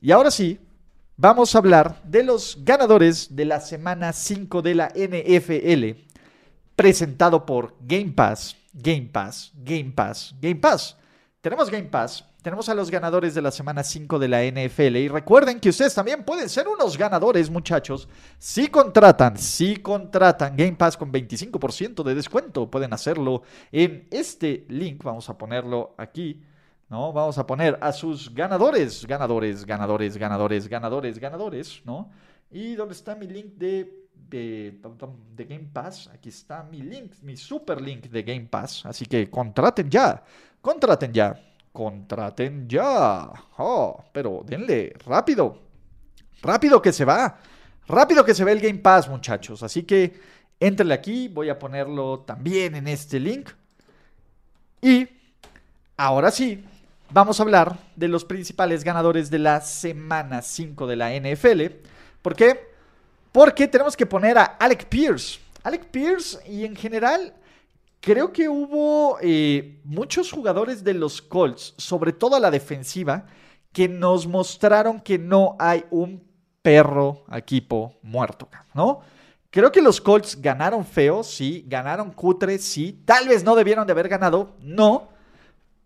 Y ahora sí, vamos a hablar de los ganadores de la semana 5 de la NFL, presentado por Game Pass, Game Pass, Game Pass, Game Pass. Tenemos Game Pass, tenemos a los ganadores de la semana 5 de la NFL y recuerden que ustedes también pueden ser unos ganadores, muchachos, si contratan, si contratan Game Pass con 25% de descuento, pueden hacerlo en este link, vamos a ponerlo aquí. ¿No? Vamos a poner a sus ganadores, ganadores, ganadores, ganadores, ganadores, ganadores, ¿no? ¿Y dónde está mi link de, de, Game Pass? Aquí está mi link, mi super link de Game Pass. Así que contraten ya, contraten ya, contraten ya. Oh, pero denle, rápido, rápido que se va, rápido que se ve el Game Pass, muchachos. Así que entrenle aquí, voy a ponerlo también en este link. Y ahora sí, vamos a hablar de los principales ganadores de la semana 5 de la NFL. ¿Por qué? Porque tenemos que poner a Alec Pierce. Alec Pierce y en general creo que hubo eh, muchos jugadores de los Colts, sobre todo a la defensiva, que nos mostraron que no hay un perro equipo muerto, ¿no? Creo que los Colts ganaron feo, sí, ganaron cutre, sí, tal vez no debieron de haber ganado, no,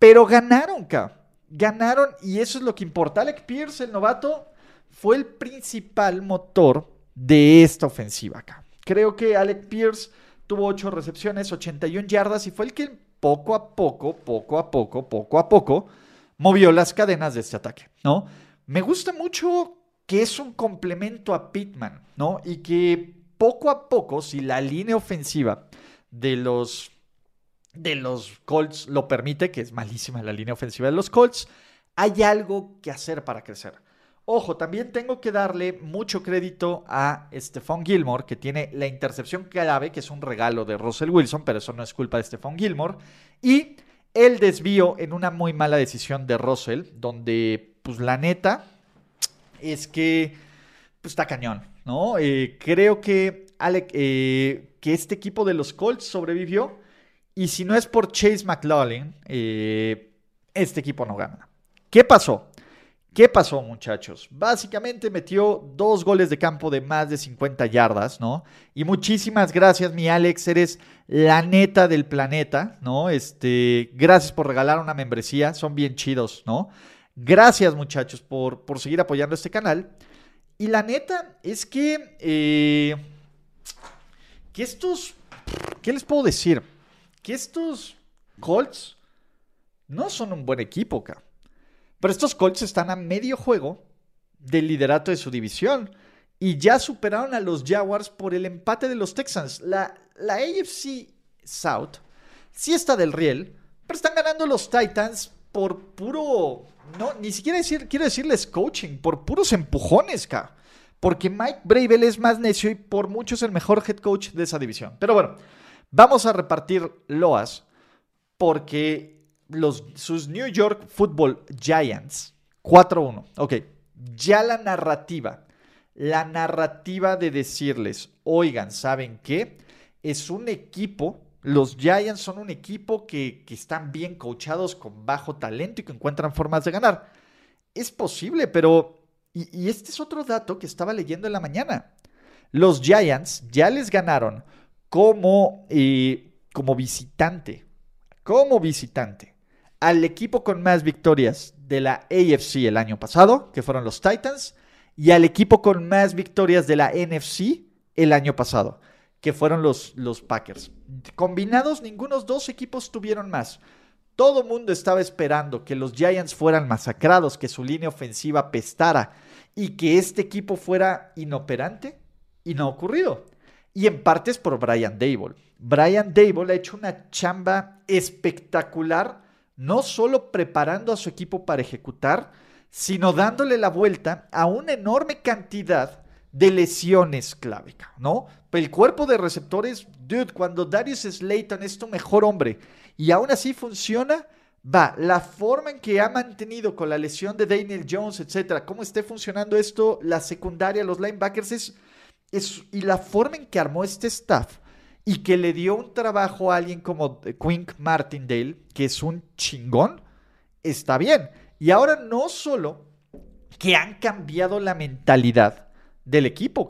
pero ganaron, ca. Ganaron y eso es lo que importa. Alec Pierce, el novato, fue el principal motor de esta ofensiva acá. Creo que Alec Pierce tuvo 8 recepciones, 81 yardas y fue el que poco a poco, poco a poco, poco a poco, movió las cadenas de este ataque, ¿no? Me gusta mucho que es un complemento a Pittman, ¿no? Y que poco a poco, si la línea ofensiva de los de los Colts lo permite, que es malísima la línea ofensiva de los Colts, hay algo que hacer para crecer. Ojo, también tengo que darle mucho crédito a Stephon Gilmore, que tiene la intercepción clave, que es un regalo de Russell Wilson, pero eso no es culpa de Stephon Gilmore. Y el desvío en una muy mala decisión de Russell, donde, pues la neta, es que pues, está cañón, ¿no? Eh, creo que, Alec, eh, que este equipo de los Colts sobrevivió y si no es por Chase McLaughlin, eh, este equipo no gana. ¿Qué pasó? ¿Qué pasó, muchachos? Básicamente metió dos goles de campo de más de 50 yardas, ¿no? Y muchísimas gracias, mi Alex, eres la neta del planeta, ¿no? Este, gracias por regalar una membresía, son bien chidos, ¿no? Gracias, muchachos, por, por seguir apoyando este canal. Y la neta es que, eh, que estos, ¿qué les puedo decir? Que estos Colts no son un buen equipo, acá. Pero estos Colts están a medio juego del liderato de su división y ya superaron a los Jaguars por el empate de los Texans. La, la AFC South sí está del riel, pero están ganando los Titans por puro. No, ni siquiera decir, quiero decirles coaching, por puros empujones, acá. Porque Mike Bravel es más necio y por mucho es el mejor head coach de esa división. Pero bueno, Vamos a repartir loas porque los, sus New York Football Giants, 4-1, ok, ya la narrativa, la narrativa de decirles, oigan, ¿saben qué? Es un equipo, los Giants son un equipo que, que están bien coachados con bajo talento y que encuentran formas de ganar. Es posible, pero... Y, y este es otro dato que estaba leyendo en la mañana. Los Giants ya les ganaron como, eh, como visitante, como visitante, al equipo con más victorias de la AFC el año pasado, que fueron los Titans, y al equipo con más victorias de la NFC el año pasado, que fueron los, los Packers. Combinados, ninguno de los dos equipos tuvieron más. Todo mundo estaba esperando que los Giants fueran masacrados, que su línea ofensiva pestara y que este equipo fuera inoperante. Y no ha ocurrido. Y en parte es por Brian Dable. Brian Dable ha hecho una chamba espectacular, no solo preparando a su equipo para ejecutar, sino dándole la vuelta a una enorme cantidad de lesiones clave, ¿no? El cuerpo de receptores, dude, cuando Darius Slayton es tu mejor hombre y aún así funciona, va, la forma en que ha mantenido con la lesión de Daniel Jones, etcétera, cómo esté funcionando esto, la secundaria, los linebackers, es, y la forma en que armó este staff y que le dio un trabajo a alguien como Quink Martindale, que es un chingón, está bien. Y ahora no solo que han cambiado la mentalidad del equipo.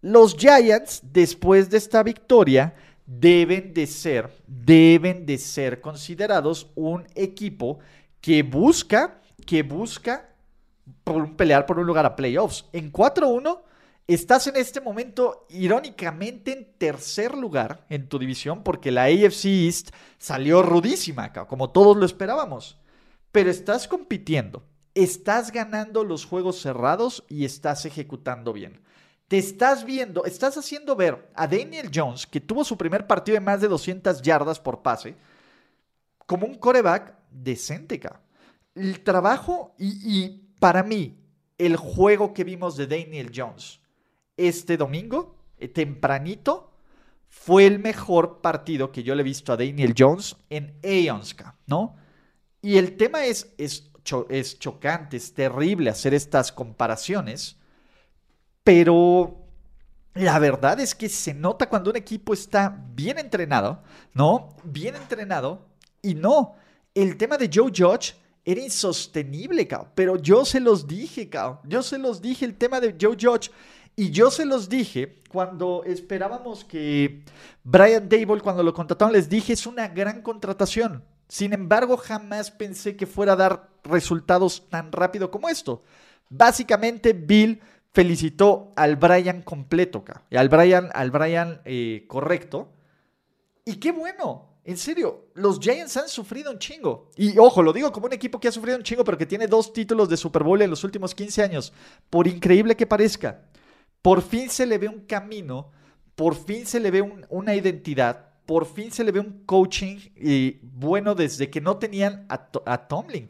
Los Giants, después de esta victoria, deben de ser, deben de ser considerados un equipo que busca, que busca por pelear por un lugar a playoffs. En 4-1 estás en este momento irónicamente en tercer lugar en tu división porque la AFC East salió rudísima, como todos lo esperábamos. Pero estás compitiendo, estás ganando los juegos cerrados y estás ejecutando bien te estás viendo, estás haciendo ver a Daniel Jones, que tuvo su primer partido de más de 200 yardas por pase, como un coreback decente, El trabajo y, y para mí, el juego que vimos de Daniel Jones este domingo, eh, tempranito, fue el mejor partido que yo le he visto a Daniel Jones en Aeonska, ¿no? Y el tema es, es, es chocante, es terrible hacer estas comparaciones, pero la verdad es que se nota cuando un equipo está bien entrenado, ¿no? Bien entrenado. Y no, el tema de Joe Judge era insostenible. Pero yo se los dije. Yo se los dije el tema de Joe Judge. Y yo se los dije cuando esperábamos que Brian Dable, cuando lo contrataron, les dije, es una gran contratación. Sin embargo, jamás pensé que fuera a dar resultados tan rápido como esto. Básicamente, Bill felicitó al Brian completo, al Brian, al Brian eh, correcto. Y qué bueno, en serio, los Giants han sufrido un chingo. Y ojo, lo digo como un equipo que ha sufrido un chingo, pero que tiene dos títulos de Super Bowl en los últimos 15 años. Por increíble que parezca, por fin se le ve un camino, por fin se le ve una identidad, por fin se le ve un coaching y bueno desde que no tenían a, Tomlin.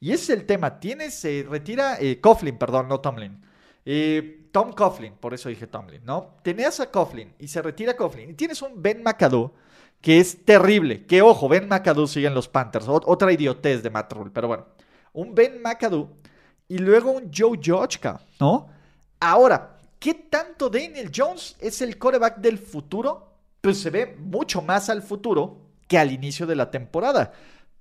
Y ese es el tema. Tiene, se retira, eh, Coughlin, perdón, no Tomlin. Eh, Tom Coughlin, por eso dije Tomlin, ¿no? Tenías a Coughlin y se retira Coughlin. Y tienes un Ben McAdoo que es terrible. Que ojo, Ben McAdoo sigue en los Panthers. otra idiotez de Matt Rule, pero bueno. Un Ben McAdoo y luego un Joe Judge, ¿no? Ahora, ¿qué tanto Daniel Jones es el coreback del futuro? Pues se ve mucho más al futuro que al inicio de la temporada.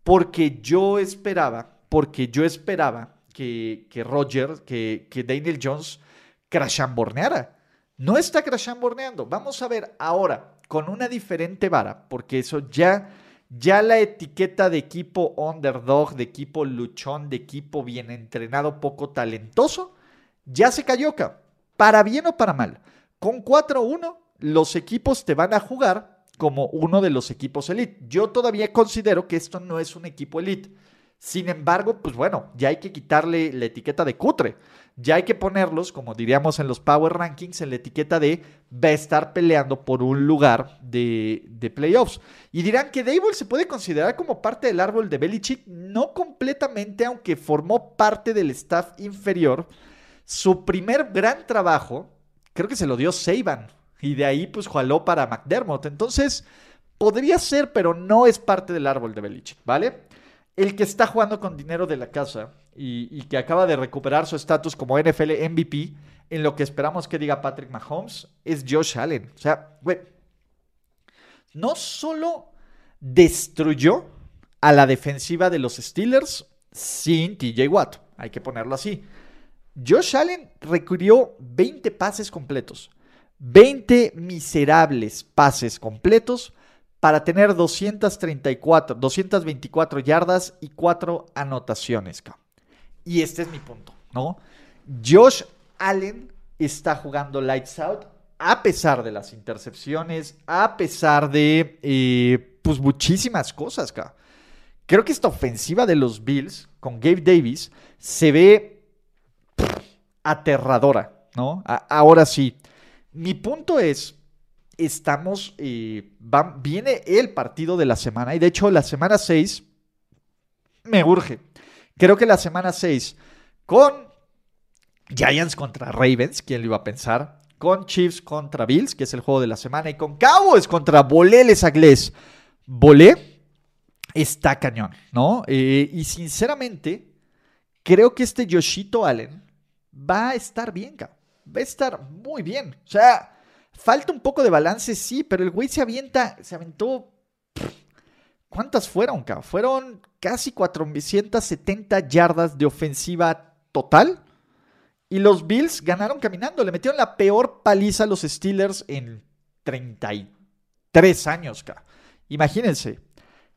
Porque yo esperaba, porque yo esperaba que, que Roger, que, que Daniel Jones crashamborneara. No está crashamborneando. Vamos a ver ahora con una diferente vara, porque eso ya, ya la etiqueta de equipo underdog, de equipo luchón, de equipo bien entrenado, poco talentoso, ya se cayó, para bien o para mal. Con 4-1, los equipos te van a jugar como uno de los equipos elite. Yo todavía considero que esto no es un equipo elite. Sin embargo, pues bueno, ya hay que quitarle la etiqueta de cutre. Ya hay que ponerlos, como diríamos en los Power Rankings, en la etiqueta de va a estar peleando por un lugar de, playoffs. Y dirán que Dable se puede considerar como parte del árbol de Belichick, no completamente, aunque formó parte del staff inferior. Su primer gran trabajo, creo que se lo dio Saban. Y de ahí, pues, jaló para McDermott. Entonces, podría ser, pero no es parte del árbol de Belichick, ¿vale? el que está jugando con dinero de la casa y, que acaba de recuperar su estatus como NFL MVP, en lo que esperamos que diga Patrick Mahomes, es Josh Allen. O sea, güey, no solo destruyó a la defensiva de los Steelers sin TJ Watt, hay que ponerlo así. Josh Allen requirió 20 pases completos, 20 miserables pases completos para tener 234, 224 yardas y 4 anotaciones. Y este es mi punto, ¿no? Josh Allen está jugando lights out a pesar de las intercepciones, a pesar de eh, pues muchísimas cosas. Creo que esta ofensiva de los Bills con Gabe Davis se ve aterradora, ¿no? ahora sí, mi punto es estamos, eh, viene el partido de la semana y de hecho la semana 6 me urge. Creo que la semana 6 con Giants contra Ravens, ¿quién lo iba a pensar? Con Chiefs contra Bills, que es el juego de la semana, y con Cowboys contra Boleles Aglés. Bolé está cañón, ¿no? Eh, y sinceramente, creo que este Yoshito Allen va a estar bien, cabrón. Va a estar muy bien. O sea, falta un poco de balance, sí, pero el güey se avienta, se aventó. ¿Cuántas fueron, cabrón? Fueron casi 470 yardas de ofensiva total. Y los Bills ganaron caminando. Le metieron la peor paliza a los Steelers en 33 años, cabrón. Imagínense.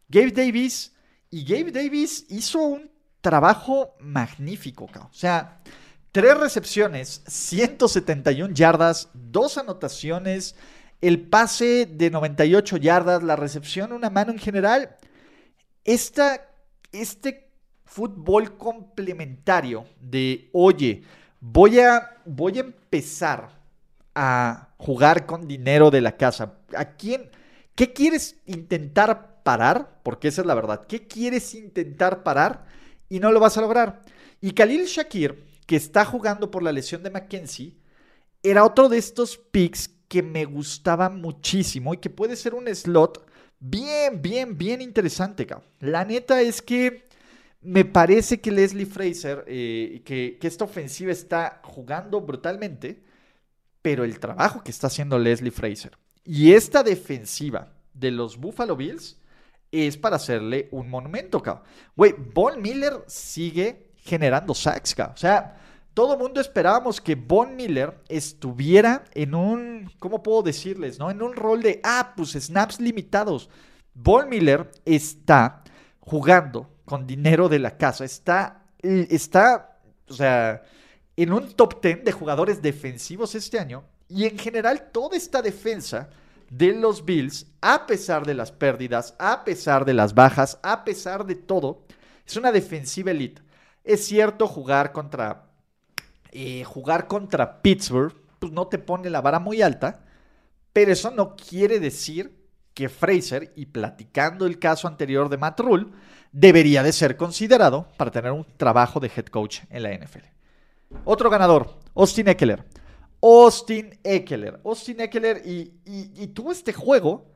Gabe Davis. Y Gabe Davis hizo un trabajo magnífico, O sea, tres recepciones, 171 yardas, dos anotaciones, el pase de 98 yardas, la recepción, una mano en general. Esta, este fútbol complementario de, oye, voy a, voy a empezar a jugar con dinero de la casa. ¿A quién? ¿Qué quieres intentar parar? Porque esa es la verdad. ¿Qué quieres intentar parar? Y no lo vas a lograr. Y Khalil Shakir, que está jugando por la lesión de Mackenzie, era otro de estos picks que me gustaba muchísimo y que puede ser un slot bien, bien, bien interesante. La neta es que me parece que Leslie Fraser, eh, que, que esta ofensiva está jugando brutalmente, pero el trabajo que está haciendo Leslie Fraser y esta defensiva de los Buffalo Bills es para hacerle un monumento, cabrón. Güey, Von Miller sigue generando sacks. O sea, todo el mundo esperábamos que Von Miller estuviera en un, ¿cómo puedo decirles? ¿No? En un rol de, ah, pues snaps limitados. Von Miller está jugando con dinero de la casa. Está, está, o sea, en un top 10 de jugadores defensivos este año y en general, toda esta defensa de los Bills, a pesar de las pérdidas, a pesar de las bajas, a pesar de todo, es una defensiva elite. Es cierto, jugar contra, eh, jugar contra Pittsburgh, pues no te pone la vara muy alta, pero eso no quiere decir que Fraser, y platicando el caso anterior de Matt Rule, debería de ser considerado para tener un trabajo de head coach en la NFL. Otro ganador, Austin Eckler. Austin Eckler. Austin Eckler y, tuvo este juego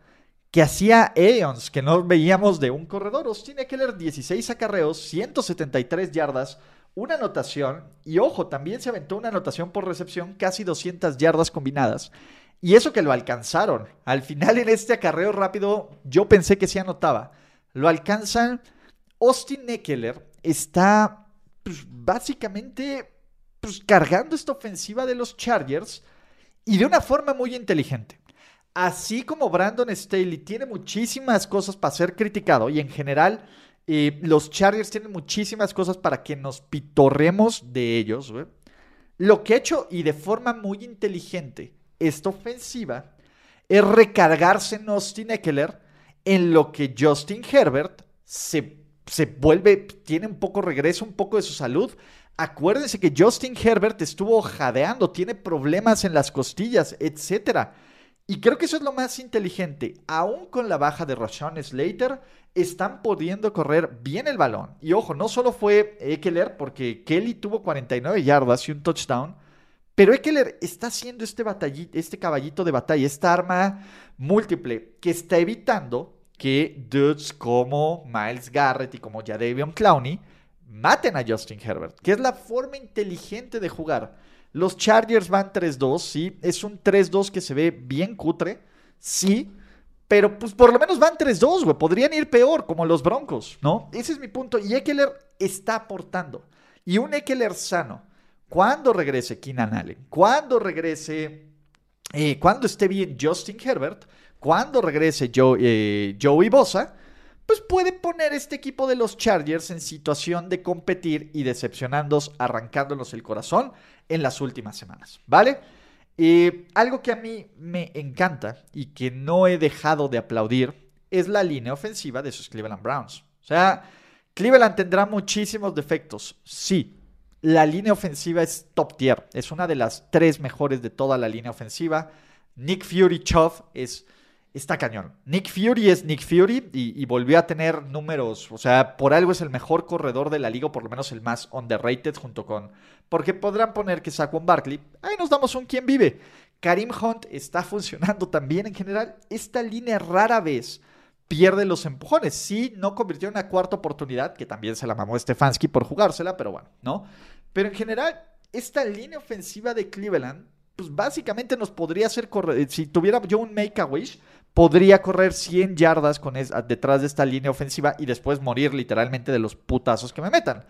que hacía Eons, que no veíamos de un corredor. Austin Eckler, 16 acarreos, 173 yardas, una anotación. Y ojo, también se aventó una anotación por recepción, casi 200 yardas combinadas. Y eso que lo alcanzaron. Al final en este acarreo rápido, yo pensé que se anotaba. Lo alcanzan. Austin Eckler está pues, básicamente pues, cargando esta ofensiva de los Chargers y de una forma muy inteligente. Así como Brandon Staley tiene muchísimas cosas para ser criticado y en general eh, los Chargers tienen muchísimas cosas para que nos pitorremos de ellos, lo que ha hecho y de forma muy inteligente esta ofensiva es recargarse en Austin Eckler en lo que Justin Herbert se, se vuelve, tiene un poco regreso, un poco de su salud Acuérdense que Justin Herbert estuvo jadeando, tiene problemas en las costillas, etc. Y creo que eso es lo más inteligente. Aún con la baja de Rashawn Slater, están pudiendo correr bien el balón. Y ojo, no solo fue Eckler, porque Kelly tuvo 49 yardas y un touchdown. Pero Eckler está haciendo este, este caballito de batalla, esta arma múltiple, que está evitando que dudes como Miles Garrett y como Jadavion Clowney maten a Justin Herbert, que es la forma inteligente de jugar. Los Chargers van 3-2, sí, es un 3-2 que se ve bien cutre, sí, pero pues por lo menos van 3-2, güey, podrían ir peor, como los Broncos, ¿no? Ese es mi punto, y Eckler está aportando, y un Eckler sano, cuando regrese Keenan Allen, cuando regrese, eh, cuando esté bien Justin Herbert, cuando regrese Joe, eh, Joey Bosa, pues puede poner este equipo de los Chargers en situación de competir y decepcionándonos, arrancándonos el corazón en las últimas semanas, ¿vale? Eh, algo que a mí me encanta y que no he dejado de aplaudir es la línea ofensiva de sus Cleveland Browns. O sea, Cleveland tendrá muchísimos defectos, sí. La línea ofensiva es top tier, es una de las tres mejores de toda la línea ofensiva. Nick Fury Chubb es está cañón. Nick Fury es Nick Fury y, volvió a tener números, o sea, por algo es el mejor corredor de la liga, o por lo menos el más underrated junto con... Porque podrán poner que Saquon Barkley, ahí nos damos un quien vive. Karim Hunt está funcionando también en general. Esta línea rara vez pierde los empujones. Sí, no convirtió en una cuarta oportunidad, que también se la mamó Stefanski por jugársela, pero bueno, ¿no? Pero en general, esta línea ofensiva de Cleveland, pues básicamente nos podría hacer correr, si tuviera yo un make-a-wish, podría correr 100 yardas con detrás de esta línea ofensiva y después morir literalmente de los putazos que me metan.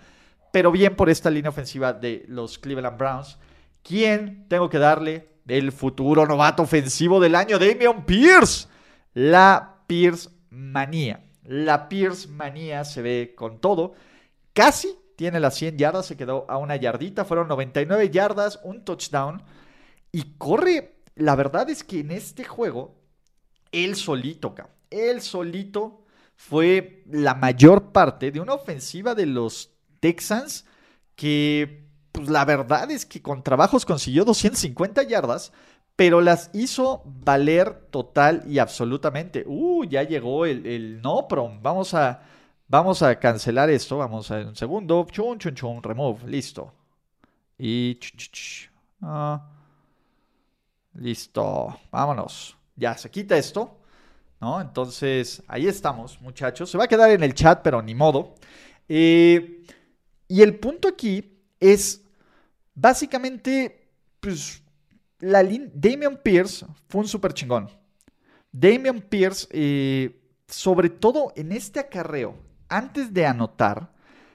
Pero bien por esta línea ofensiva de los Cleveland Browns. ¿Quién tengo que darle el futuro novato ofensivo del año? Damian Pierce. La Pierce manía. La Pierce manía se ve con todo. Casi tiene las 100 yardas, se quedó a una yardita. Fueron 99 yardas, un touchdown. Y corre, la verdad es que en este juego él solito, él solito fue la mayor parte de una ofensiva de los Texans que, pues la verdad es que con trabajos consiguió 250 yardas, pero las hizo valer total y absolutamente. Uh, ya llegó el, no prom. Vamos a, vamos a cancelar esto. Vamos a un segundo. Chun, chun, chun, remove. Listo. Y... Ah. listo. Vámonos ya se quita esto, ¿no? Entonces, ahí estamos, muchachos. Se va a quedar en el chat, pero ni modo. Eh, y el punto aquí es, básicamente, pues, la Damian Pierce fue un súper chingón. Damian Pierce, eh, sobre todo en este acarreo, antes de anotar,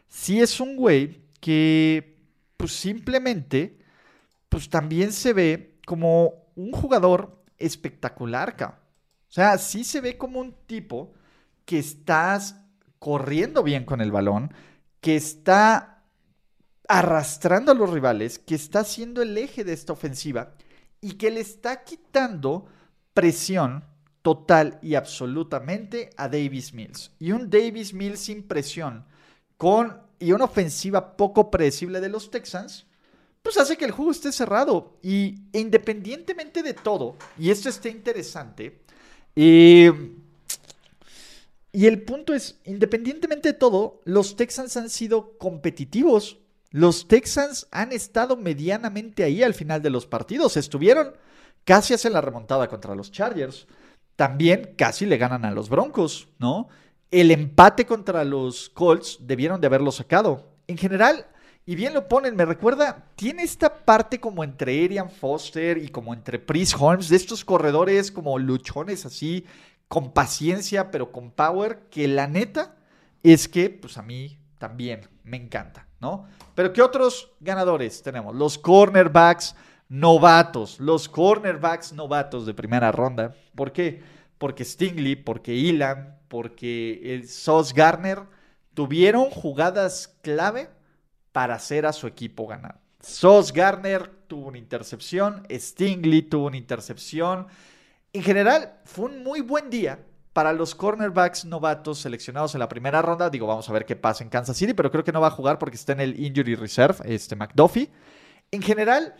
sí es un güey que, pues, simplemente, pues, también se ve como un jugador espectacular, cabrón. O sea, sí se ve como un tipo que estás corriendo bien con el balón, que está arrastrando a los rivales, que está siendo el eje de esta ofensiva y que le está quitando presión total y absolutamente a Davis Mills. Y un Davis Mills sin presión con y una ofensiva poco predecible de los Texans, pues hace que el juego esté cerrado. Y independientemente de todo, y esto está interesante, y el punto es, independientemente de todo, los Texans han sido competitivos. Los Texans han estado medianamente ahí al final de los partidos. Estuvieron casi hacen la remontada contra los Chargers. También casi le ganan a los Broncos, ¿no? El empate contra los Colts debieron de haberlo sacado. En general, y bien lo ponen, me recuerda, tiene esta parte como entre Arian Foster y como entre Pris Holmes, de estos corredores como luchones así, con paciencia, pero con power, que la neta es que, pues a mí también me encanta, ¿no? Pero ¿qué otros ganadores tenemos? Los cornerbacks novatos, los cornerbacks novatos de primera ronda. ¿Por qué? Porque Stingley, porque Elan, porque el Sauce Garner tuvieron jugadas clave para hacer a su equipo ganar. Sos Garner tuvo una intercepción, Stingley tuvo una intercepción. En general, fue un muy buen día para los cornerbacks novatos seleccionados en la primera ronda. Digo, vamos a ver qué pasa en Kansas City, pero creo que no va a jugar porque está en el Injury Reserve, este McDuffie. En general,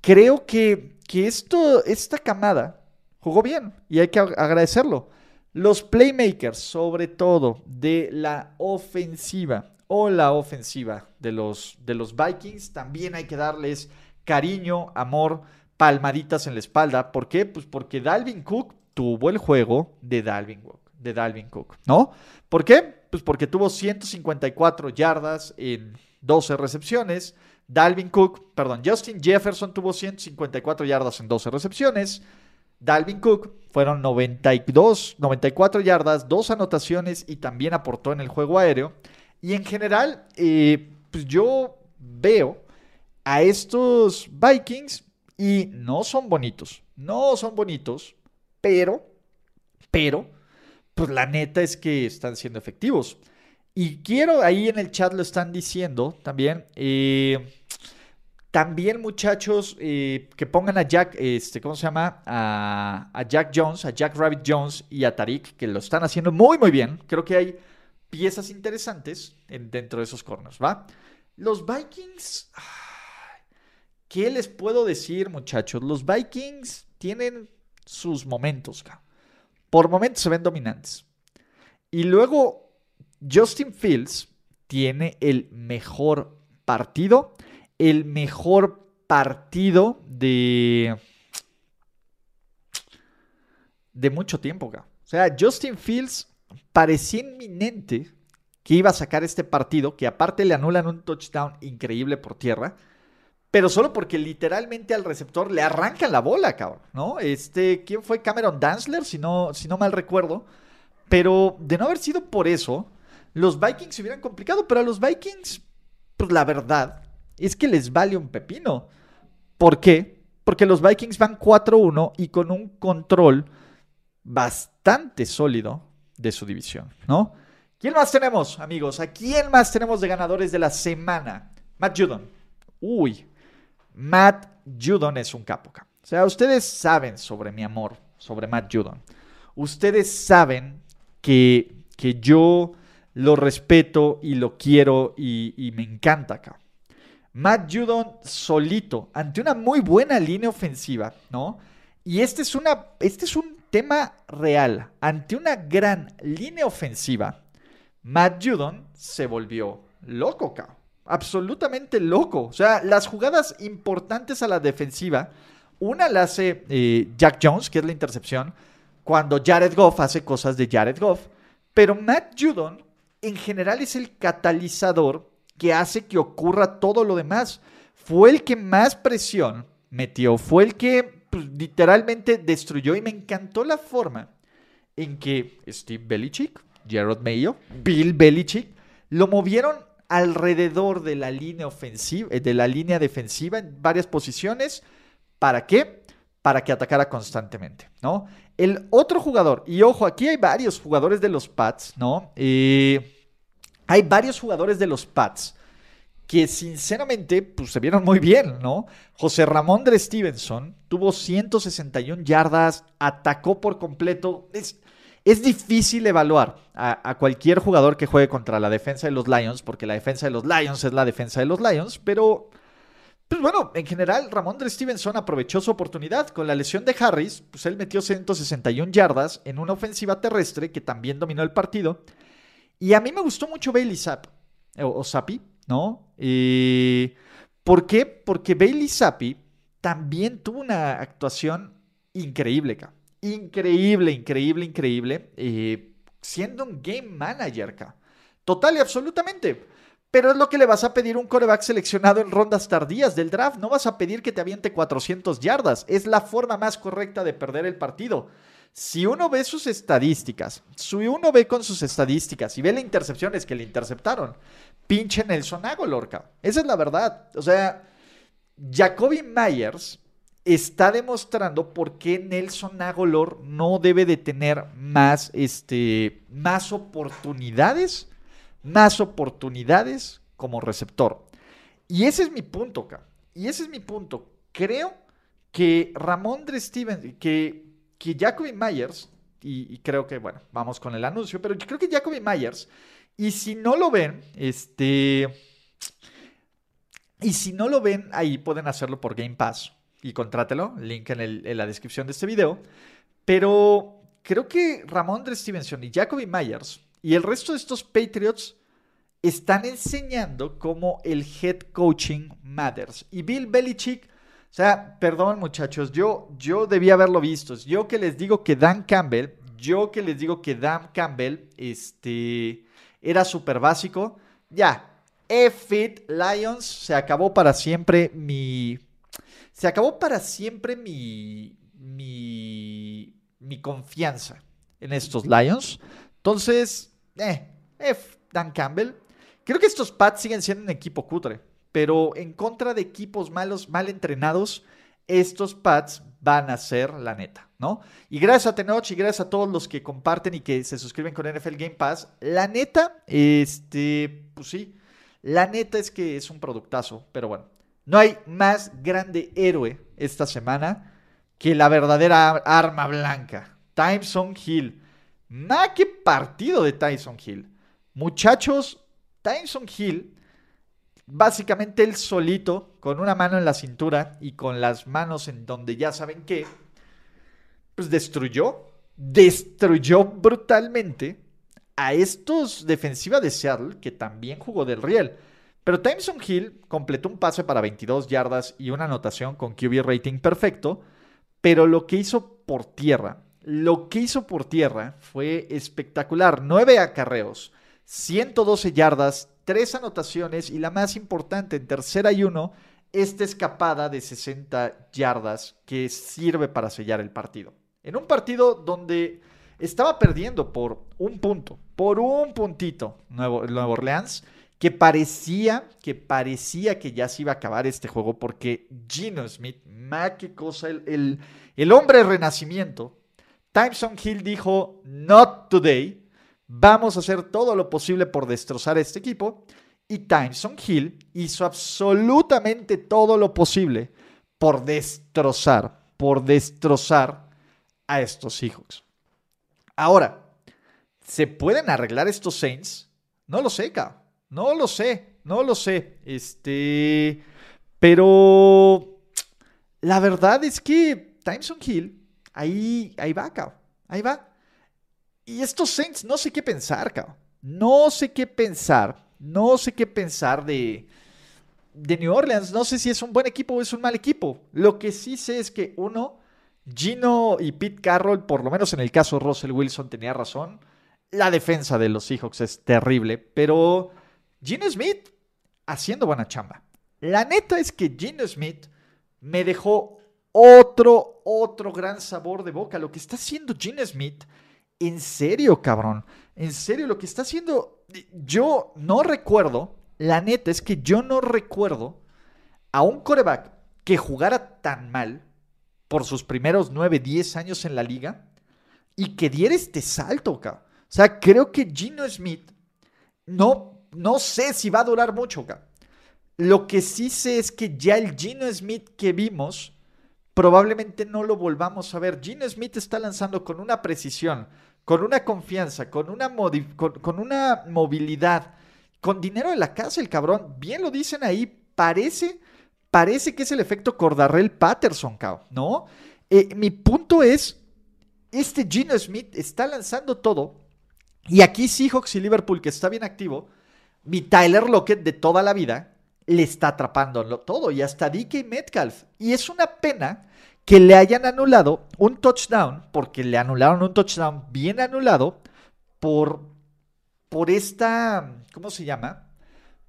creo que, que esto, esta camada jugó bien y hay que agradecerlo. Los playmakers, sobre todo de la ofensiva, la ofensiva de los, de los Vikings. También hay que darles cariño, amor, palmaditas en la espalda. ¿Por qué? Pues porque Dalvin Cook tuvo el juego de Dalvin Cook, de Dalvin Cook, ¿no? ¿Por qué? Pues porque tuvo 154 yardas en 12 recepciones. Dalvin Cook, perdón, Justin Jefferson tuvo 154 yardas en 12 recepciones. Dalvin Cook fueron 92, 94 yardas, dos anotaciones y también aportó en el juego aéreo. Y en general, eh, pues yo veo a estos Vikings y no son bonitos. No son bonitos, pero, pero, pues la neta es que están siendo efectivos. Y quiero, ahí en el chat lo están diciendo también. Eh, también, muchachos, eh, que pongan a Jack, este, ¿cómo se llama? A, a, Jack Jones, a Jack Rabbit Jones y a Tariq, que lo están haciendo muy, muy bien. Creo que hay piezas interesantes dentro de esos corners, ¿va? Los Vikings, ¿qué les puedo decir, muchachos? Los Vikings tienen sus momentos, por momentos se ven dominantes. Y luego Justin Fields tiene el mejor partido, el mejor partido de de mucho tiempo. O sea, Justin Fields parecía inminente que iba a sacar este partido, que aparte le anulan un touchdown increíble por tierra, pero solo porque literalmente al receptor le arrancan la bola, cabrón, ¿no? Este, ¿quién fue Cameron Danzler? Si no, si no mal recuerdo. Pero de no haber sido por eso, los Vikings se hubieran complicado, pero a los Vikings, pues la verdad es que les vale un pepino. ¿Por qué? Porque los Vikings van 4-1 y con un control bastante sólido de su división, ¿no? ¿Quién más tenemos, amigos? ¿A quién más tenemos de ganadores de la semana? Matt Judon. Uy, Matt Judon es un capo. O sea, ustedes saben sobre mi amor, sobre Matt Judon. Ustedes saben que, que yo lo respeto y lo quiero y, me encanta acá. Matt Judon solito, ante una muy buena línea ofensiva, ¿no? Y este es, una, este es un tema real. Ante una gran línea ofensiva, Matt Judon se volvió loco, cabrón. Absolutamente loco. O sea, las jugadas importantes a la defensiva, una la hace eh, Jack Jones, que es la intercepción, cuando Jared Goff hace cosas de Jared Goff. Pero Matt Judon, en general, es el catalizador que hace que ocurra todo lo demás. Fue el que más presión metió, fue el que pues, literalmente destruyó y me encantó la forma en que Steve Belichick Gerard Mayo, Bill Belichick, lo movieron alrededor de la línea ofensiva, eh, de la línea defensiva en varias posiciones. ¿Para qué? Para que atacara constantemente, ¿no? El otro jugador, y ojo, aquí hay varios jugadores de los Pats, ¿no? Eh, hay varios jugadores de los Pats que sinceramente pues, se vieron muy bien, ¿no? José Ramón de Stevenson tuvo 161 yardas, atacó por completo. Es, es difícil evaluar a, cualquier jugador que juegue contra la defensa de los Lions, porque la defensa de los Lions es la defensa de los Lions, pero pues bueno, en general, Ramón de Stevenson aprovechó su oportunidad. Con la lesión de Harris, pues él metió 161 yardas en una ofensiva terrestre que también dominó el partido. Y a mí me gustó mucho Bailey Zapp, o, Zappi, ¿no? Eh, ¿Por qué? Porque Bailey Zappi también tuvo una actuación increíble, increíble, increíble, increíble, eh, siendo un game manager. Total y absolutamente. Pero es lo que le vas a pedir un coreback seleccionado en rondas tardías del draft. No vas a pedir que te aviente 400 yardas. Es la forma más correcta de perder el partido. Si uno ve sus estadísticas, si uno ve con sus estadísticas y ve las intercepciones que le interceptaron, pinche Nelson Agolorca. Esa es la verdad. O sea, Jacoby Myers está demostrando por qué Nelson Agolor no debe de tener más, este, más oportunidades, más oportunidades como receptor. Y ese es mi punto, acá. Y ese es mi punto. Creo que Ramón de Steven, que, que Jacoby Myers, y, y, creo que, bueno, vamos con el anuncio, pero yo creo que Jacoby Myers, y si no lo ven, este... Y si no lo ven, ahí pueden hacerlo por Game Pass y contrátelo, link en, la descripción de este video. Pero creo que Ramón de Stevenson y Jacoby Myers y el resto de estos Patriots están enseñando cómo el head coaching matters. Y Bill Belichick, o sea, perdón muchachos, yo, yo debía haberlo visto. Yo que les digo que Dan Campbell, yo que les digo que Dan Campbell, este, era súper básico. Ya, F-Fit Lions, se acabó para siempre mi se acabó para siempre mi, mi, mi confianza en estos Lions. Entonces, eh, F, Dan Campbell. Creo que estos Pats siguen siendo un equipo cutre, pero en contra de equipos malos, mal entrenados, estos Pats van a ser la neta, ¿no? Y gracias a Tenoch y gracias a todos los que comparten y que se suscriben con NFL Game Pass, la neta, este, pues sí, la neta es que es un productazo, pero bueno, no hay más grande héroe esta semana que la verdadera arma blanca, Tyson Hill. Nada que partido de Tyson Hill. Muchachos, Tyson Hill, básicamente él solito, con una mano en la cintura y con las manos en donde ya saben qué, pues destruyó, destruyó brutalmente a estos defensiva de Seattle que también jugó del riel. Pero Tyson Hill completó un pase para 22 yardas y una anotación con QB rating perfecto, pero lo que hizo por tierra, lo que hizo por tierra fue espectacular. 9 acarreos, 112 yardas, 3 anotaciones y la más importante, en tercera y uno, esta escapada de 60 yardas que sirve para sellar el partido. En un partido donde estaba perdiendo por un punto, por un puntito Nuevo, Orleans, que parecía, que parecía que ya se iba a acabar este juego porque Gino Smith, ma qué cosa, el, el, hombre renacimiento, Timeson Hill dijo, not today, vamos a hacer todo lo posible por destrozar este equipo. Y Timeson Hill hizo absolutamente todo lo posible por destrozar, por destrozar a estos Seahawks. Ahora, ¿se pueden arreglar estos Saints? No lo sé, cabrón. No lo sé, no lo sé. Este. Pero. La verdad es que Timeson Hill, ahí, ahí va, cabrón. Ahí va. Y estos Saints, no sé qué pensar, cabrón. No sé qué pensar. No sé qué pensar de, de New Orleans. No sé si es un buen equipo o es un mal equipo. Lo que sí sé es que uno, Gino y Pete Carroll, por lo menos en el caso de Russell Wilson, tenía razón. La defensa de los Seahawks es terrible, pero Gino Smith haciendo buena chamba. La neta es que Gino Smith me dejó otro, otro gran sabor de boca. Lo que está haciendo Gino Smith, en serio, cabrón. En serio, lo que está haciendo, yo no recuerdo, la neta es que yo no recuerdo a un coreback que jugara tan mal por sus primeros 9, 10 años en la liga y que diera este salto, cabrón. O sea, creo que Gino Smith no, no sé si va a durar mucho, cabrón. Lo que sí sé es que ya el Gino Smith que vimos, probablemente no lo volvamos a ver. Gino Smith está lanzando con una precisión, con una confianza, con una, con, con una movilidad, con dinero en la casa, el cabrón. Bien lo dicen ahí, parece parece que es el efecto Cordarrell Patterson, ¿no? Eh, mi punto es, este Gino Smith está lanzando todo, y aquí Seahawks y Liverpool, que está bien activo, mi Tyler Lockett de toda la vida, le está atrapando todo, y hasta DK Metcalf. Y es una pena que le hayan anulado un touchdown, porque le anularon un touchdown bien anulado por, por esta, ¿cómo se llama?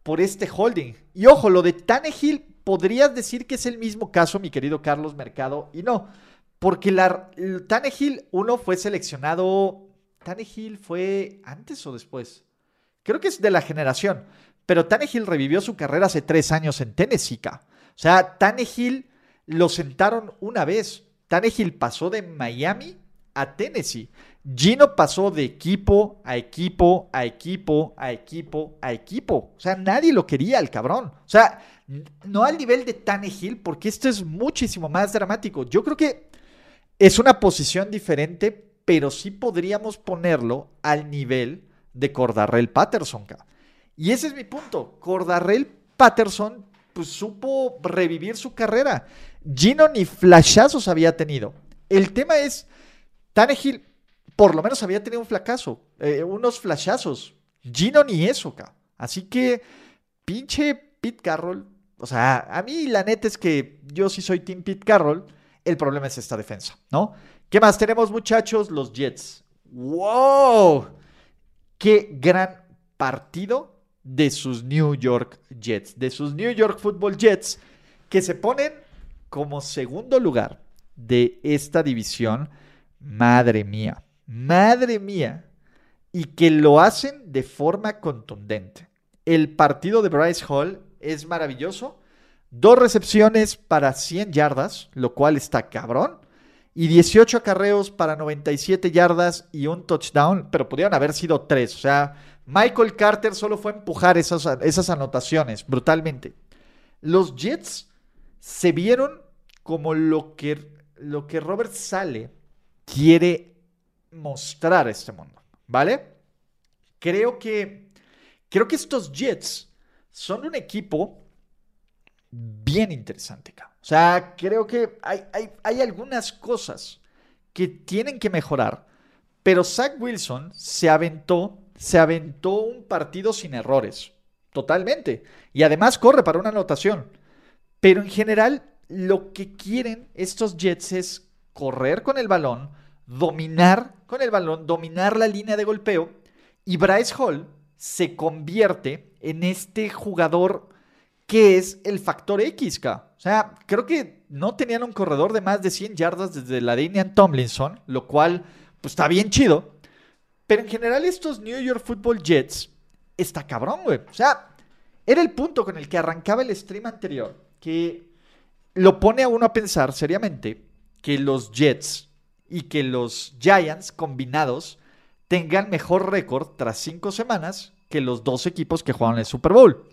Por este holding. Y ojo, lo de Tannehill podrías decir que es el mismo caso, mi querido Carlos Mercado, y no, porque la, Tannehill, uno fue seleccionado, Tannehill fue antes o después, creo que es de la generación, pero Tannehill revivió su carrera hace tres años en Tennessee, o sea, Tannehill lo sentaron una vez, Tannehill pasó de Miami a Tennessee. Gino pasó de equipo a equipo, a equipo, a equipo, a equipo. O sea, nadie lo quería el cabrón. O sea, no al nivel de Tannehill, porque esto es muchísimo más dramático. Yo creo que es una posición diferente, pero sí podríamos ponerlo al nivel de Cordarrell Patterson. Y ese es mi punto. Cordarrell Patterson pues, supo revivir su carrera. Gino ni flashazos había tenido. El tema es, Tannehill por lo menos había tenido un fracaso, eh, unos flashazos. Gino ni eso, Así que, pinche Pete Carroll, o sea, a mí la neta es que yo sí soy Team Pete Carroll. El problema es esta defensa, ¿no? ¿Qué más tenemos, muchachos? Los Jets. ¡Wow! ¡Qué gran partido de sus New York Jets! De sus New York Football Jets, que se ponen como segundo lugar de esta división. Madre mía, madre mía. Y que lo hacen de forma contundente. El partido de Bryce Hall es maravilloso. Dos recepciones para 100 yardas, lo cual está cabrón. Y 18 acarreos para 97 yardas y un touchdown, pero podrían haber sido tres. O sea, Michael Carter solo fue a empujar esas, esas anotaciones brutalmente. Los Jets se vieron como lo que, lo que Robert Sale quiere mostrar a este mundo, ¿vale? Creo que, creo que estos Jets son un equipo bien interesante. O sea, creo que hay, hay, algunas cosas que tienen que mejorar Pero Zach Wilson se aventó, se aventó un partido sin errores. Totalmente. Y además corre para una anotación. Pero en general, lo que quieren estos Jets es correr con el balón, dominar con el balón, dominar la línea de golpeo. Y Bryce Hall se convierte en este jugador que es el factor X, O sea, creo que no tenían un corredor de más de 100 yardas desde la Damian Tomlinson, lo cual pues está bien chido. Pero en general estos New York Football Jets está cabrón, güey. O sea, era el punto con el que arrancaba el stream anterior, que lo pone a uno a pensar seriamente que los Jets y que los Giants combinados tengan mejor récord tras cinco semanas que los dos equipos que juegan el Super Bowl.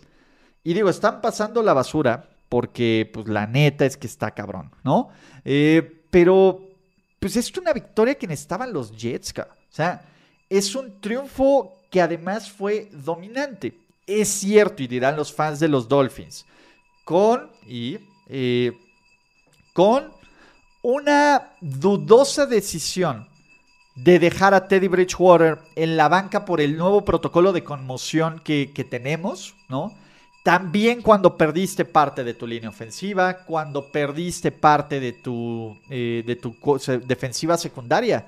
Y digo, están pasando la basura porque, pues, la neta es que está cabrón, ¿no? Eh, pero, pues, es una victoria que necesitaban los Jets, O sea, es un triunfo que además fue dominante. Es cierto, y dirán los fans de los Dolphins, con y eh, con una dudosa decisión de dejar a Teddy Bridgewater en la banca por el nuevo protocolo de conmoción que, tenemos, ¿no? También cuando perdiste parte de tu línea ofensiva, cuando perdiste parte de tu, eh, de tu defensiva secundaria.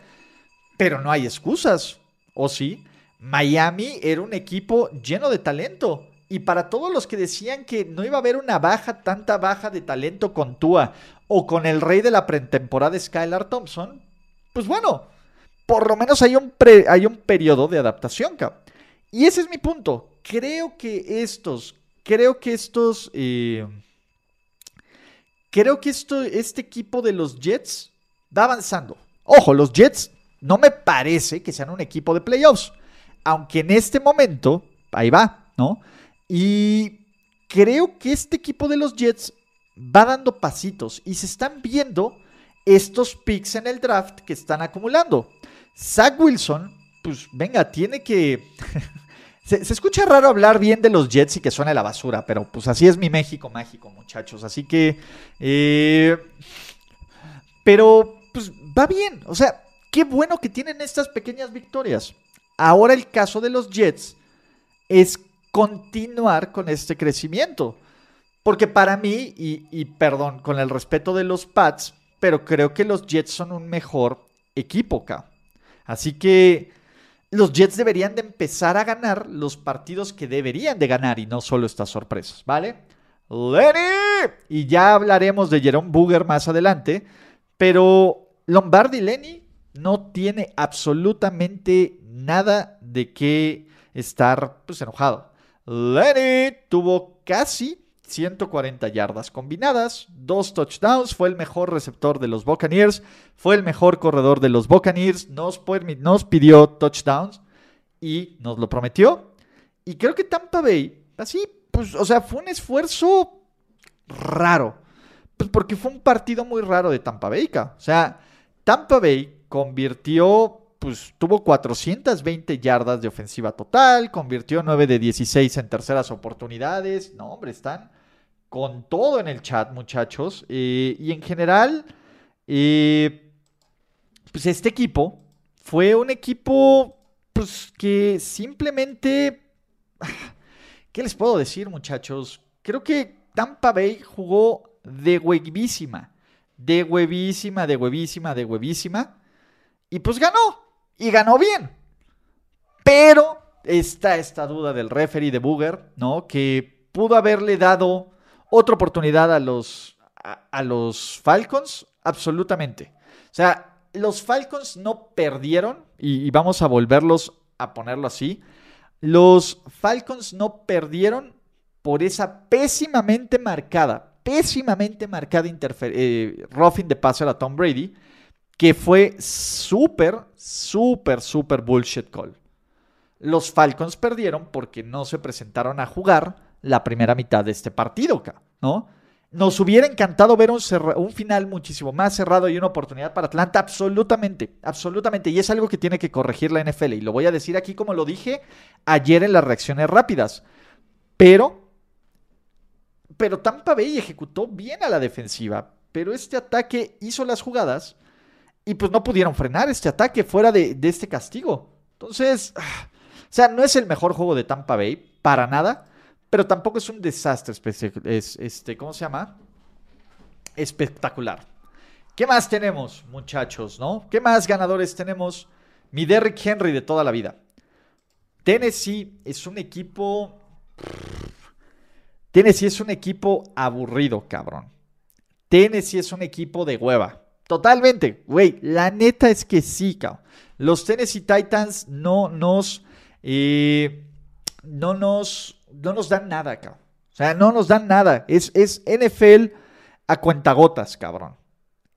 Pero no hay excusas, ¿o sí? Miami era un equipo lleno de talento. Y para todos los que decían que no iba a haber una baja, tanta baja de talento con Tua o con el rey de la pretemporada Skylar Thompson, pues bueno, por lo menos hay un, hay un periodo de adaptación, Y ese es mi punto. Creo que estos creo que estos. Eh, creo que esto, este equipo de los Jets va avanzando. Ojo, los Jets no me parece que sean un equipo de playoffs. Aunque en este momento, ahí va, ¿no? Y creo que este equipo de los Jets va dando pasitos y se están viendo estos picks en el draft que están acumulando. Zach Wilson, pues venga, tiene que Se, escucha raro hablar bien de los Jets y que suene la basura, pero pues así es mi México mágico, muchachos. Así que... Eh, pero pues va bien. O sea, qué bueno que tienen estas pequeñas victorias. Ahora el caso de los Jets es continuar con este crecimiento. Porque para mí, y, y, perdón, con el respeto de los Pats, pero creo que los Jets son un mejor equipo acá. Así que los Jets deberían de empezar a ganar los partidos que deberían de ganar y no solo estas sorpresas, ¿vale? Lenny. Y ya hablaremos de Jerome Booger más adelante, pero Lombardi Lenny no tiene absolutamente nada de qué estar pues, enojado. Lenny tuvo casi 140 yardas combinadas, dos touchdowns, fue el mejor receptor de los Buccaneers, fue el mejor corredor de los Buccaneers, nos, pidió touchdowns y nos lo prometió. Y creo que Tampa Bay, así, pues, o sea, fue un esfuerzo raro, pues porque fue un partido muy raro de Tampa Bay. O sea, Tampa Bay convirtió pues tuvo 420 yardas de ofensiva total, convirtió 9 de 16 en terceras oportunidades. No, hombre, están con todo en el chat, muchachos. Y en general, pues este equipo fue un equipo pues, que simplemente... ¿Qué les puedo decir, muchachos? Creo que Tampa Bay jugó de huevísima. De huevísima, de huevísima, de huevísima. Y pues ganó. Y ganó bien. Pero está esta duda del referee de Booger, ¿no? Que pudo haberle dado otra oportunidad a los, a, los Falcons? Absolutamente. O sea, los Falcons no perdieron, y, vamos a volverlos a ponerlo así, los Falcons no perdieron por esa pésimamente marcada, pésimamente marcada eh, roughing de pase a Tom Brady, que fue súper, súper, súper bullshit call. Los Falcons perdieron porque no se presentaron a jugar la primera mitad de este partido, ¿no? Nos hubiera encantado ver un, final muchísimo más cerrado y una oportunidad para Atlanta, absolutamente, absolutamente. Y es algo que tiene que corregir la NFL. Y lo voy a decir aquí como lo dije ayer en las reacciones rápidas. Pero, pero Tampa Bay ejecutó bien a la defensiva. Pero este ataque hizo las jugadas Y pues no pudieron frenar este ataque fuera de, este castigo. Entonces, ah, o sea, no es el mejor juego de Tampa Bay, para nada, pero tampoco es un desastre, es, este, ¿cómo se llama? Espectacular. ¿Qué más tenemos, muchachos, no? ¿Qué más ganadores tenemos? Mi Derrick Henry de toda la vida. Tennessee es un equipo... Tennessee es un equipo aburrido, cabrón. Tennessee es un equipo de hueva. Totalmente, güey. La neta es que sí, cabrón. Los Tennessee Titans no nos. Eh, no nos. No nos dan nada, cabrón. O sea, no nos dan nada. Es, es NFL a cuentagotas, cabrón.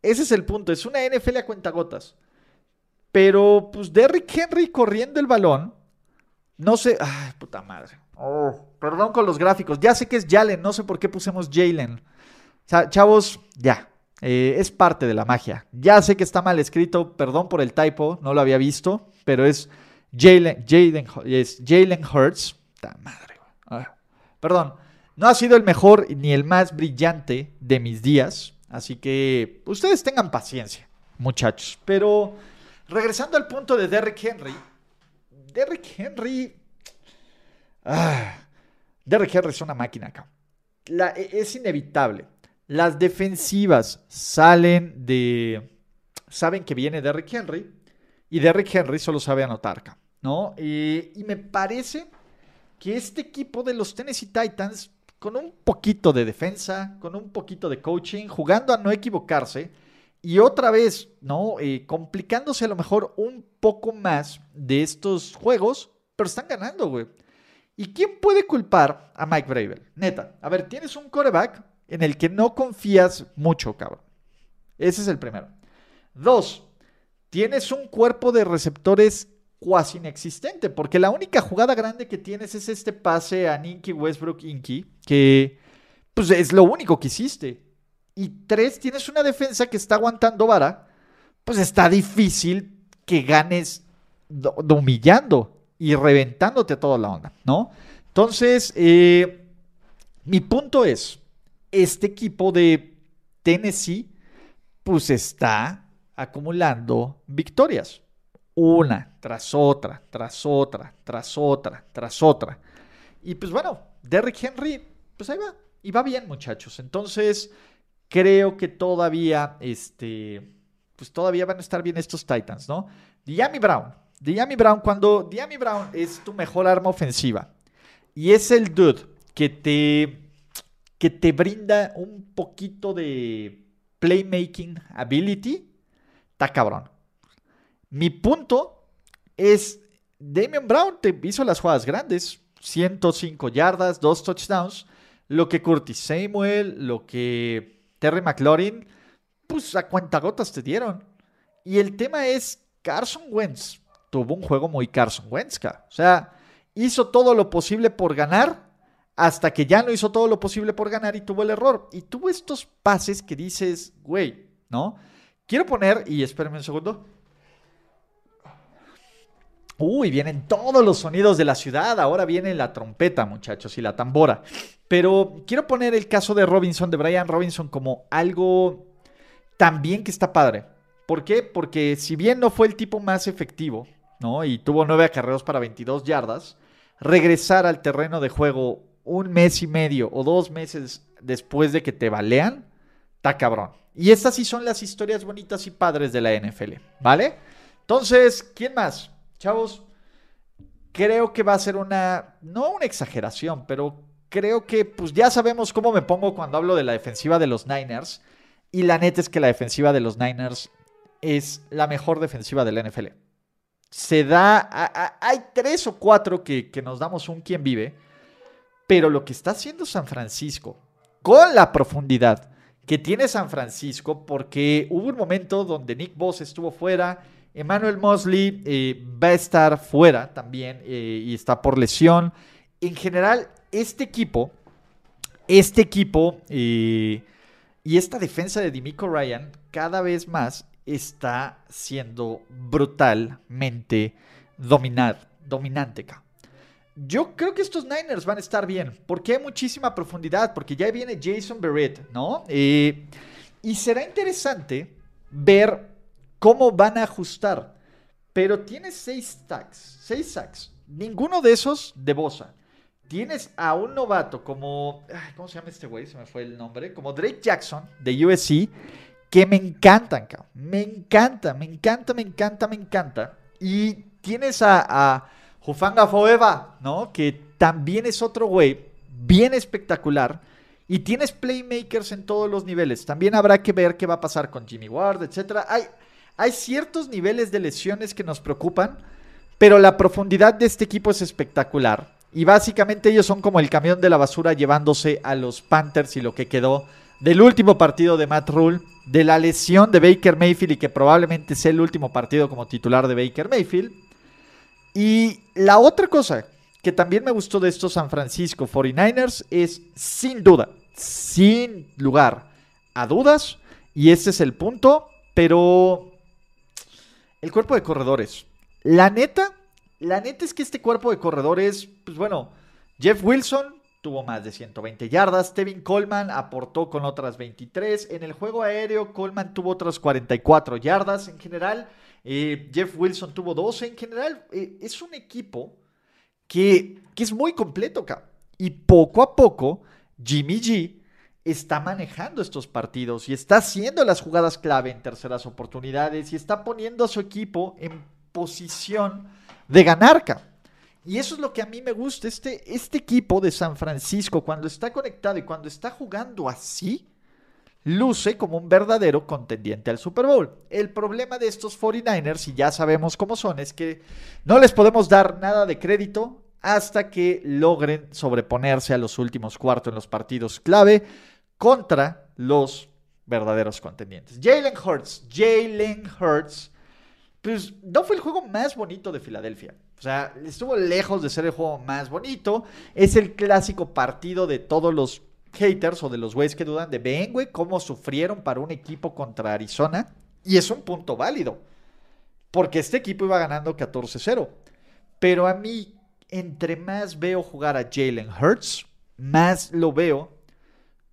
Ese es el punto. Es una NFL a cuentagotas. Pero, pues, Derrick Henry corriendo el balón. No sé. Ay, puta madre. Oh, perdón con los gráficos. Ya sé que es Jalen. No sé por qué pusimos Jalen. O sea, chavos, ya. Eh, es parte de la magia. Ya sé que está mal escrito, perdón por el typo, no lo había visto, pero es Jalen, Jalen, Hurts. madre, ah, perdón, no ha sido el mejor ni el más brillante de mis días, así que ustedes tengan paciencia, muchachos. Pero regresando al punto de Derrick Henry, Derrick Henry... Ah, Derrick Henry es una máquina acá. E, es inevitable las defensivas salen de. Saben que viene Derrick Henry. Y Derrick Henry solo sabe anotar, ¿no? y me parece que este equipo de los Tennessee Titans, con un poquito de defensa, con un poquito de coaching, jugando a no equivocarse, y otra vez, ¿no? Eh, complicándose a lo mejor un poco más de estos juegos, pero están ganando, güey. ¿Y quién puede culpar a Mike Bravel? Neta, a ver, tienes un coreback en el que no confías mucho, cabrón. Ese es el primero. Dos, tienes un cuerpo de receptores cuasi inexistente, porque la única jugada grande que tienes es este pase a Ninky Westbrook Inky, que pues es lo único que hiciste. Y tres, tienes una defensa que está aguantando vara, pues está difícil que ganes humillando y reventándote toda la onda, ¿no? Entonces, eh, mi punto es, este equipo de Tennessee pues está acumulando victorias. Una tras otra, tras otra, tras otra, tras otra. Y pues bueno, Derrick Henry, pues ahí va. Y va bien, muchachos. Entonces, creo que todavía, este, pues todavía van a estar bien estos Titans, ¿no? Diami Brown. Diami Brown, cuando Diami Brown es tu mejor arma ofensiva y es el dude que te que te brinda un poquito de playmaking ability, está cabrón. Mi punto es, Damian Brown te hizo las jugadas grandes, 105 yardas, dos touchdowns, lo que Curtis Samuel, lo que Terry McLaurin, pues a cuentagotas te dieron. Y el tema es, Carson Wentz tuvo un juego muy Carson Wentz, o sea, hizo todo lo posible por ganar hasta que ya no hizo todo lo posible por ganar y tuvo el error. Y tuvo estos pases que dices, güey, ¿no? Quiero poner, y espérenme un segundo. Uy, vienen todos los sonidos de la ciudad. Ahora viene la trompeta, muchachos, y la tambora. Pero quiero poner el caso de Robinson, de Brian Robinson, como algo también que está padre. ¿Por qué? Porque si bien no fue el tipo más efectivo, ¿no? Y tuvo nueve acarreos para 22 yardas, regresar al terreno de juego un mes y medio o dos meses después de que te balean, está cabrón. Y estas sí son las historias bonitas y padres de la NFL, ¿vale? Entonces, ¿quién más? Chavos, creo que va a ser una, no una exageración, pero creo que pues ya sabemos cómo me pongo cuando hablo de la defensiva de los Niners. Y la neta es que la defensiva de los Niners es la mejor defensiva de la NFL. Se da, hay tres o cuatro que, nos damos un quien vive pero lo que está haciendo San Francisco, con la profundidad que tiene San Francisco, porque hubo un momento donde Nick Boss estuvo fuera, Emmanuel Mosley eh, va a estar fuera también eh, y está por lesión. En general, este equipo, este equipo eh, y esta defensa de Dimico Ryan cada vez más está siendo brutalmente dominante. Yo creo que estos Niners van a estar bien, porque hay muchísima profundidad, porque ya viene Jason Barrett, ¿no? Y será interesante ver cómo van a ajustar. Pero tienes seis sacks, seis sacks. Ninguno de esos de Bosa. Tienes a un novato como. ¿Cómo se llama este güey? Se me fue el nombre. Como Drake Jackson de USC. Que me encantan, cabrón. Me encanta, me encanta, me encanta, me encanta. Y tienes a, a Jufanga Foeva, ¿no? Que también es otro güey bien espectacular. Y tienes playmakers en todos los niveles. También habrá que ver qué va a pasar con Jimmy Ward, etc. Hay, hay ciertos niveles de lesiones que nos preocupan. Pero la profundidad de este equipo es espectacular. Y básicamente ellos son como el camión de la basura llevándose a los Panthers y lo que quedó del último partido de Matt Rule, de la lesión de Baker Mayfield y que probablemente sea el último partido como titular de Baker Mayfield. Y la otra cosa que también me gustó de estos San Francisco 49ers es sin duda, sin lugar a dudas, y este es el punto, pero el cuerpo de corredores. La neta, la neta es que este cuerpo de corredores, pues bueno, Jeff Wilson tuvo más de 120 yardas, Tevin Coleman aportó con otras 23, en el juego aéreo Coleman tuvo otras 44 yardas en general, eh, Jeff Wilson tuvo 12 en general, eh, es un equipo que, que es muy completo, y poco a poco Jimmy G está manejando estos partidos y está haciendo las jugadas clave en terceras oportunidades y está poniendo a su equipo en posición de ganar, Y eso es lo que a mí me gusta. Este, este equipo de San Francisco, cuando está conectado y cuando está jugando así, luce como un verdadero contendiente al Super Bowl. El problema de estos 49ers, y ya sabemos cómo son, es que no les podemos dar nada de crédito hasta que logren sobreponerse a los últimos cuartos en los partidos clave contra los verdaderos contendientes. Jalen Hurts, Jalen Hurts pues no fue el juego más bonito de Filadelfia. O sea, estuvo lejos de ser el juego más bonito. Es el clásico partido de todos los haters o de los güeyes que dudan de, ven, güey, cómo sufrieron para un equipo contra Arizona. Y es un punto válido. Porque este equipo iba ganando 14-0. Pero a mí, entre más veo jugar a Jalen Hurts, más lo veo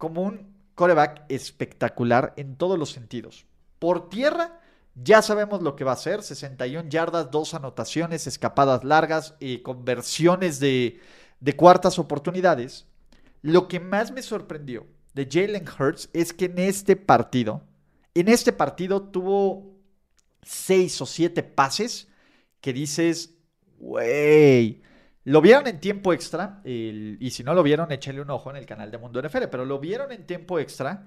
como un coreback espectacular en todos los sentidos. Por tierra ya sabemos lo que va a ser, 61 yardas, dos anotaciones, escapadas largas y conversiones de, de cuartas oportunidades. Lo que más me sorprendió de Jalen Hurts es que en este partido, en este partido tuvo seis o siete pases que dices, wey, lo vieron en tiempo extra, y si no lo vieron, échenle un ojo en el canal de Mundo NFL, pero lo vieron en tiempo extra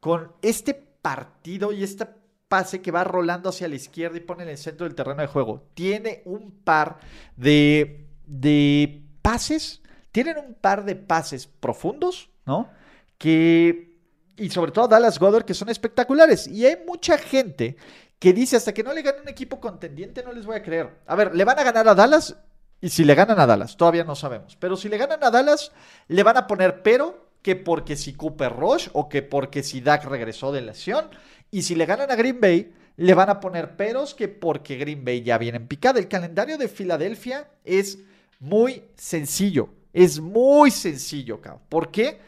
con este partido y esta pase que va rolando hacia la izquierda y pone en el centro del terreno de juego. Tiene un par de, de pases, tienen un par de pases profundos, ¿no? Que, y sobre todo Dallas Goddard, que son espectaculares. Y hay mucha gente que dice, hasta que no le gane un equipo contendiente, no les voy a creer. A ver, le van a ganar a Dallas. Y si le ganan a Dallas, todavía no sabemos. Pero si le ganan a Dallas, le van a poner pero que porque si Cooper Rush o que porque si Dak regresó de lesión. Y si le ganan a Green Bay, le van a poner peros que porque Green Bay ya viene en picada. El calendario de Filadelfia es muy sencillo. Es muy sencillo, cabrón. ¿Por qué?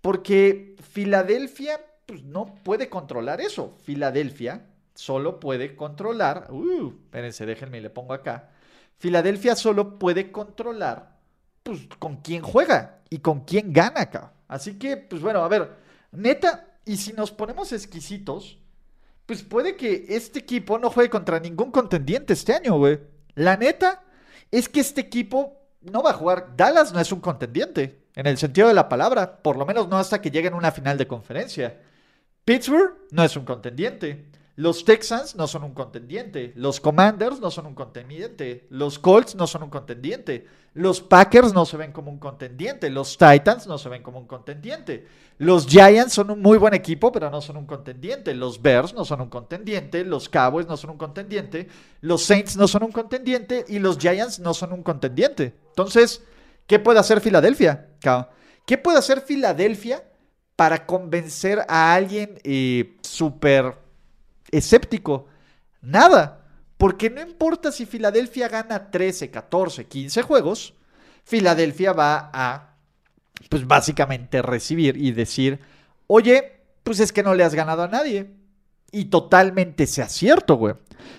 Porque Filadelfia pues, no puede controlar eso. Filadelfia solo puede controlar. Uh, espérense, déjenme, le pongo acá. Filadelfia solo puede controlar pues, con quién juega y con quién gana acá. Así que, pues bueno, a ver, neta, y si nos ponemos exquisitos, pues puede que este equipo no juegue contra ningún contendiente este año, güey. La neta es que este equipo no va a jugar. Dallas no es un contendiente, en el sentido de la palabra, por lo menos no hasta que lleguen a una final de conferencia. Pittsburgh no es un contendiente. Los Texans no son un contendiente. Los Commanders no son un contendiente. Los Colts no son un contendiente. Los Packers no se ven como un contendiente. Los Titans no se ven como un contendiente. Los Giants son un muy buen equipo, pero no son un contendiente. Los Bears no son un contendiente. Los Cowboys no son un contendiente. Los Saints no son un contendiente. Y los Giants no son un contendiente. Entonces, ¿qué puede hacer Filadelfia? ¿Qué puede hacer Filadelfia para convencer a alguien eh, súper escéptico. Nada. Porque no importa si Filadelfia gana 13, 14, 15 juegos, Filadelfia va a, pues básicamente recibir y decir, oye, pues es que no le has ganado a nadie. Y totalmente sea cierto, güey.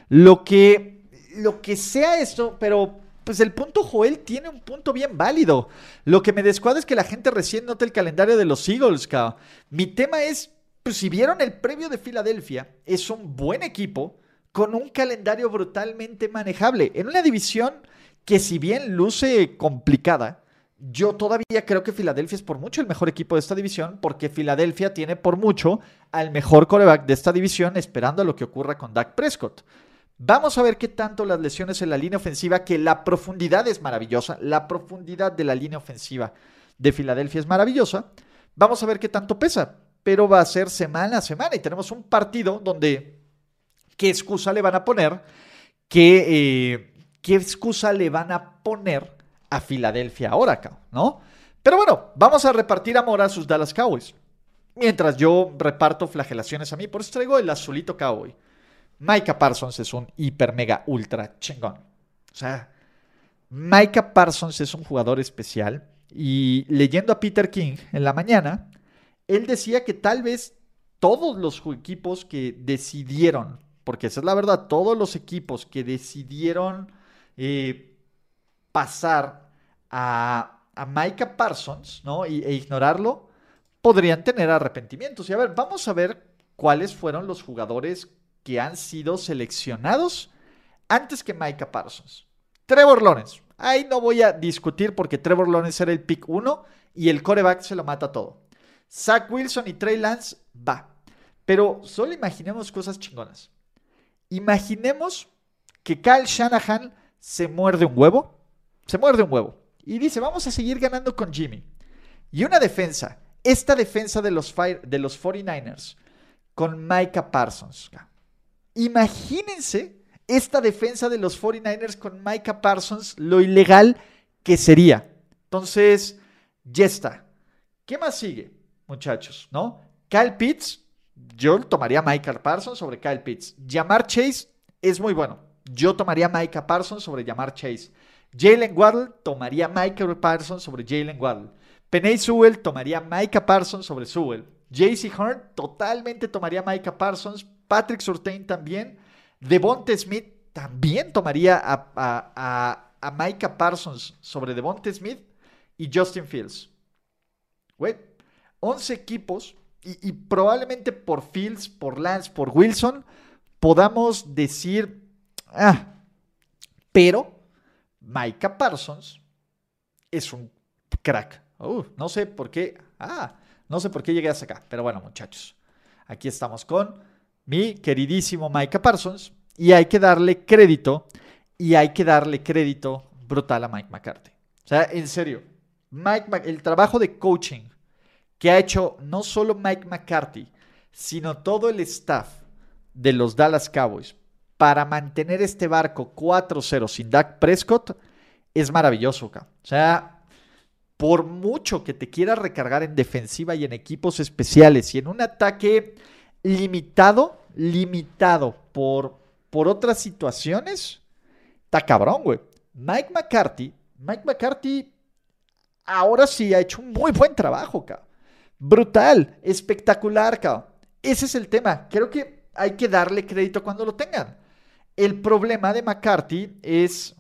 Lo que, lo que sea esto, pero pues el punto Joel tiene un punto bien válido. Lo que me descuadra es que la gente recién nota el calendario de los Eagles, cabrón. Mi tema es, pues si vieron el previo de Filadelfia, es un buen equipo con un calendario brutalmente manejable. En una división que si bien luce complicada, yo todavía creo que Filadelfia es por mucho el mejor equipo de esta división, porque Filadelfia tiene por mucho al mejor coreback de esta división, esperando a lo que ocurra con Dak Prescott. Vamos a ver qué tanto las lesiones en la línea ofensiva, que la profundidad es maravillosa, la profundidad de la línea ofensiva de Filadelfia es maravillosa. Vamos a ver qué tanto pesa, pero va a ser semana a semana y tenemos un partido donde qué excusa le van a poner, qué, eh, qué excusa le van a poner a Filadelfia ahora, ¿no? Pero bueno, vamos a repartir amor a sus Dallas Cowboys. Mientras yo reparto flagelaciones a mí, por eso traigo el azulito cowboy. Micah Parsons es un hiper mega ultra chingón. O sea, Micah Parsons es un jugador especial. Y leyendo a Peter King en la mañana, él decía que tal vez todos los equipos que decidieron, porque esa es la verdad, todos los equipos que decidieron eh, pasar a, Micah Parsons ¿no? e ignorarlo, podrían tener arrepentimientos. Y a ver, vamos a ver cuáles fueron los jugadores que han sido seleccionados antes que Micah Parsons. Trevor Lawrence. Ahí no voy a discutir porque Trevor Lawrence era el pick 1 y el coreback se lo mata todo. Zach Wilson y Trey Lance va. Pero solo imaginemos cosas chingonas. Imaginemos que Kyle Shanahan se muerde un huevo. Se muerde un huevo. Y dice, vamos a seguir ganando con Jimmy. Y una defensa. Esta defensa de los, de los 49ers con Micah Parsons. Imagínense esta defensa de los 49ers con Micah Parsons, lo ilegal que sería. Entonces, ya está. ¿Qué más sigue, muchachos? ¿No? Kyle Pitts, yo tomaría Micah Parsons sobre Kyle Pitts. Llamar Chase es muy bueno. Yo tomaría Micah Parsons sobre llamar Chase. Jalen Waddle tomaría Micah Parsons sobre Jalen Waddle. Penay Sewell tomaría Micah Parsons sobre Sewell. JC Horn totalmente tomaría Micah Parsons Patrick Surtain también. Devonte Smith también tomaría a, a, Micah Parsons sobre Devonte Smith y Justin Fields. Güey, 11 equipos y, probablemente por Fields, por Lance, por Wilson, podamos decir, ah, pero Micah Parsons es un crack. Uh, no sé por qué, ah, no sé por qué llegué hasta acá, pero bueno, muchachos, aquí estamos con mi queridísimo Micah Parsons, y hay que darle crédito, y hay que darle crédito brutal a Mike McCarthy. O sea, en serio, Mike, el trabajo de coaching que ha hecho no solo Mike McCarthy, sino todo el staff de los Dallas Cowboys para mantener este barco 4-0 sin Dak Prescott es maravilloso. O sea, por mucho que te quieras recargar en defensiva y en equipos especiales y en un ataque limitado, limitado por, por otras situaciones, está cabrón, güey. Mike McCarthy, Mike McCarthy ahora sí ha hecho un muy buen trabajo, cabrón. Brutal, espectacular, cabrón. Ese es el tema. Creo que hay que darle crédito cuando lo tengan. El problema de McCarthy es.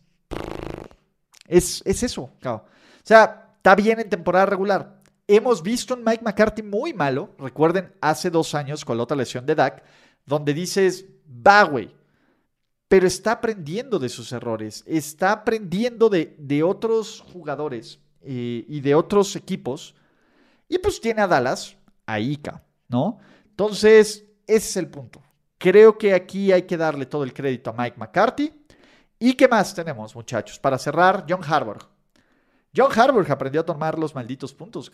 Es, es eso, cabrón. O sea, está bien en temporada regular. Hemos visto un Mike McCarthy muy malo, recuerden, hace dos años con la otra lesión de Dak, donde dices, va, güey, pero está aprendiendo de sus errores, está aprendiendo de, de otros jugadores eh, y de otros equipos, y pues tiene a Dallas, a Ica, ¿no? Entonces, ese es el punto. Creo que aquí hay que darle todo el crédito a Mike McCarthy. ¿Y qué más tenemos, muchachos? Para cerrar, John Harbaugh. John Harbaugh aprendió a tomar los malditos puntos.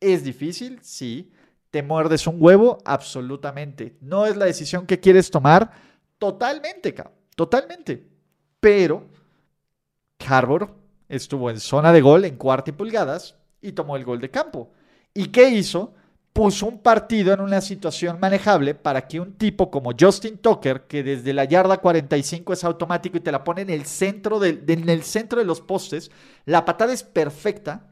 ¿Es difícil? Sí. ¿Te muerdes un huevo? Absolutamente. ¿No es la decisión que quieres tomar? Totalmente, totalmente. Pero Harbaugh estuvo en zona de gol en cuarta y pulgadas y tomó el gol de campo. ¿Y qué hizo? puso un partido en una situación manejable para que un tipo como Justin Tucker, que desde la yarda 45 es automático y te la pone en el centro de, en el centro de los postes, la patada es perfecta,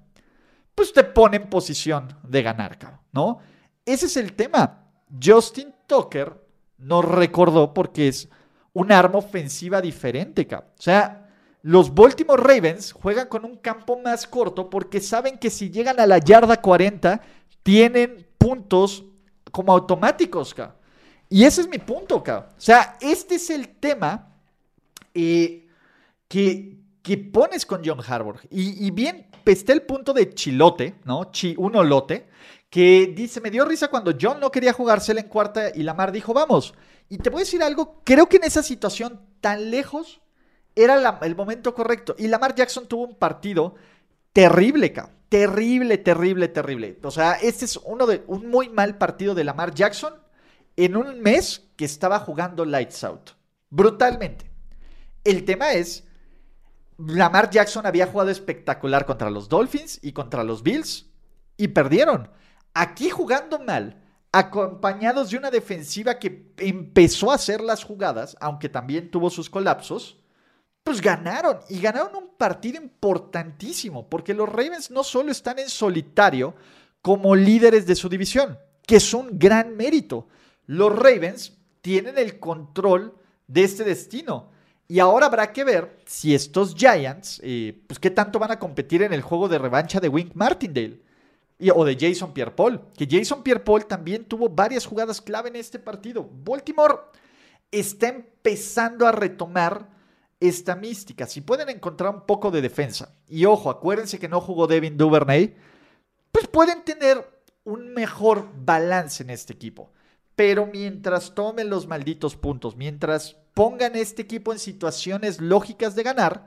pues te pone en posición de ganar, ¿no? Ese es el tema. Justin Tucker nos recordó porque es un arma ofensiva diferente, cabrón. O sea, los Baltimore Ravens juegan con un campo más corto porque saben que si llegan a la yarda 40, tienen puntos como automáticos. Y ese es mi punto, cabrón. O sea, este es el tema eh, que, que pones con John Harbaugh. Y, bien, está el punto de Chilote, ¿no? Chi, uno lote, que dice, me dio risa cuando John no quería jugársela en cuarta y Lamar dijo, vamos. Y te voy a decir algo, creo que en esa situación tan lejos era el momento correcto. Y Lamar Jackson tuvo un partido terrible, cabrón. Terrible, terrible, terrible. O sea, este es uno de un muy mal partido de Lamar Jackson en un mes que estaba jugando Lights Out. Brutalmente. El tema es, Lamar Jackson había jugado espectacular contra los Dolphins y contra los Bills y perdieron. Aquí jugando mal, acompañados de una defensiva que empezó a hacer las jugadas, aunque también tuvo sus colapsos, pues ganaron y ganaron un partido importantísimo, porque los Ravens no solo están en solitario como líderes de su división, que es un gran mérito, los Ravens tienen el control de este destino. Y ahora habrá que ver si estos Giants, eh, pues qué tanto van a competir en el juego de revancha de Wink Martindale o de Jason Pierre-Paul. Que Jason Pierre-Paul también tuvo varias jugadas clave en este partido. Baltimore está empezando a retomar esta mística. Si pueden encontrar un poco de defensa. Y ojo, acuérdense que no jugó Devin Duvernay. Pues pueden tener un mejor balance en este equipo. Pero mientras tomen los malditos puntos, mientras pongan este equipo en situaciones lógicas de ganar,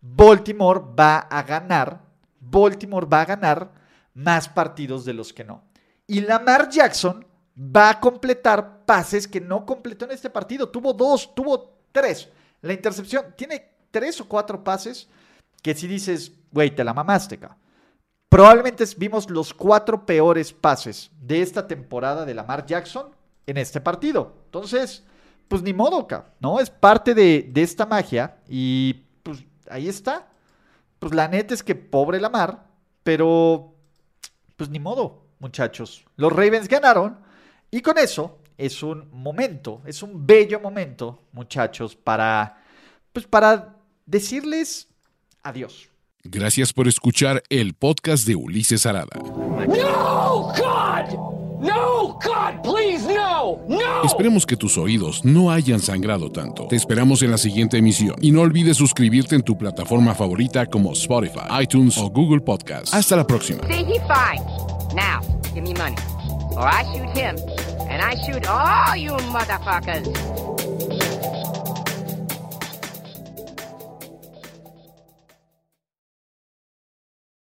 Baltimore va a ganar, Baltimore va a ganar más partidos de los que no. Y Lamar Jackson va a completar pases que no completó en este partido. Tuvo dos, tuvo tres. La intercepción tiene tres o cuatro pases que si dices, güey, te la mamaste, Probablemente vimos los cuatro peores pases de esta temporada de Lamar Jackson en este partido. Entonces, pues ni modo, ¿no? Es parte de, esta magia y pues ahí está. Pues la neta es que pobre la mar, pero pues ni modo, muchachos. Los Ravens ganaron y con eso es un momento, es un bello momento, muchachos, para pues para decirles adiós. Gracias por escuchar el podcast de Ulises Arada. No, God! No, God, please, no, no. Esperemos que tus oídos no hayan sangrado tanto. Te esperamos en la siguiente emisión y no olvides suscribirte en tu plataforma favorita como Spotify, iTunes o Google Podcast. Hasta la próxima. See, he fine. Now, give me money, or I shoot him, and I shoot all you motherfuckers.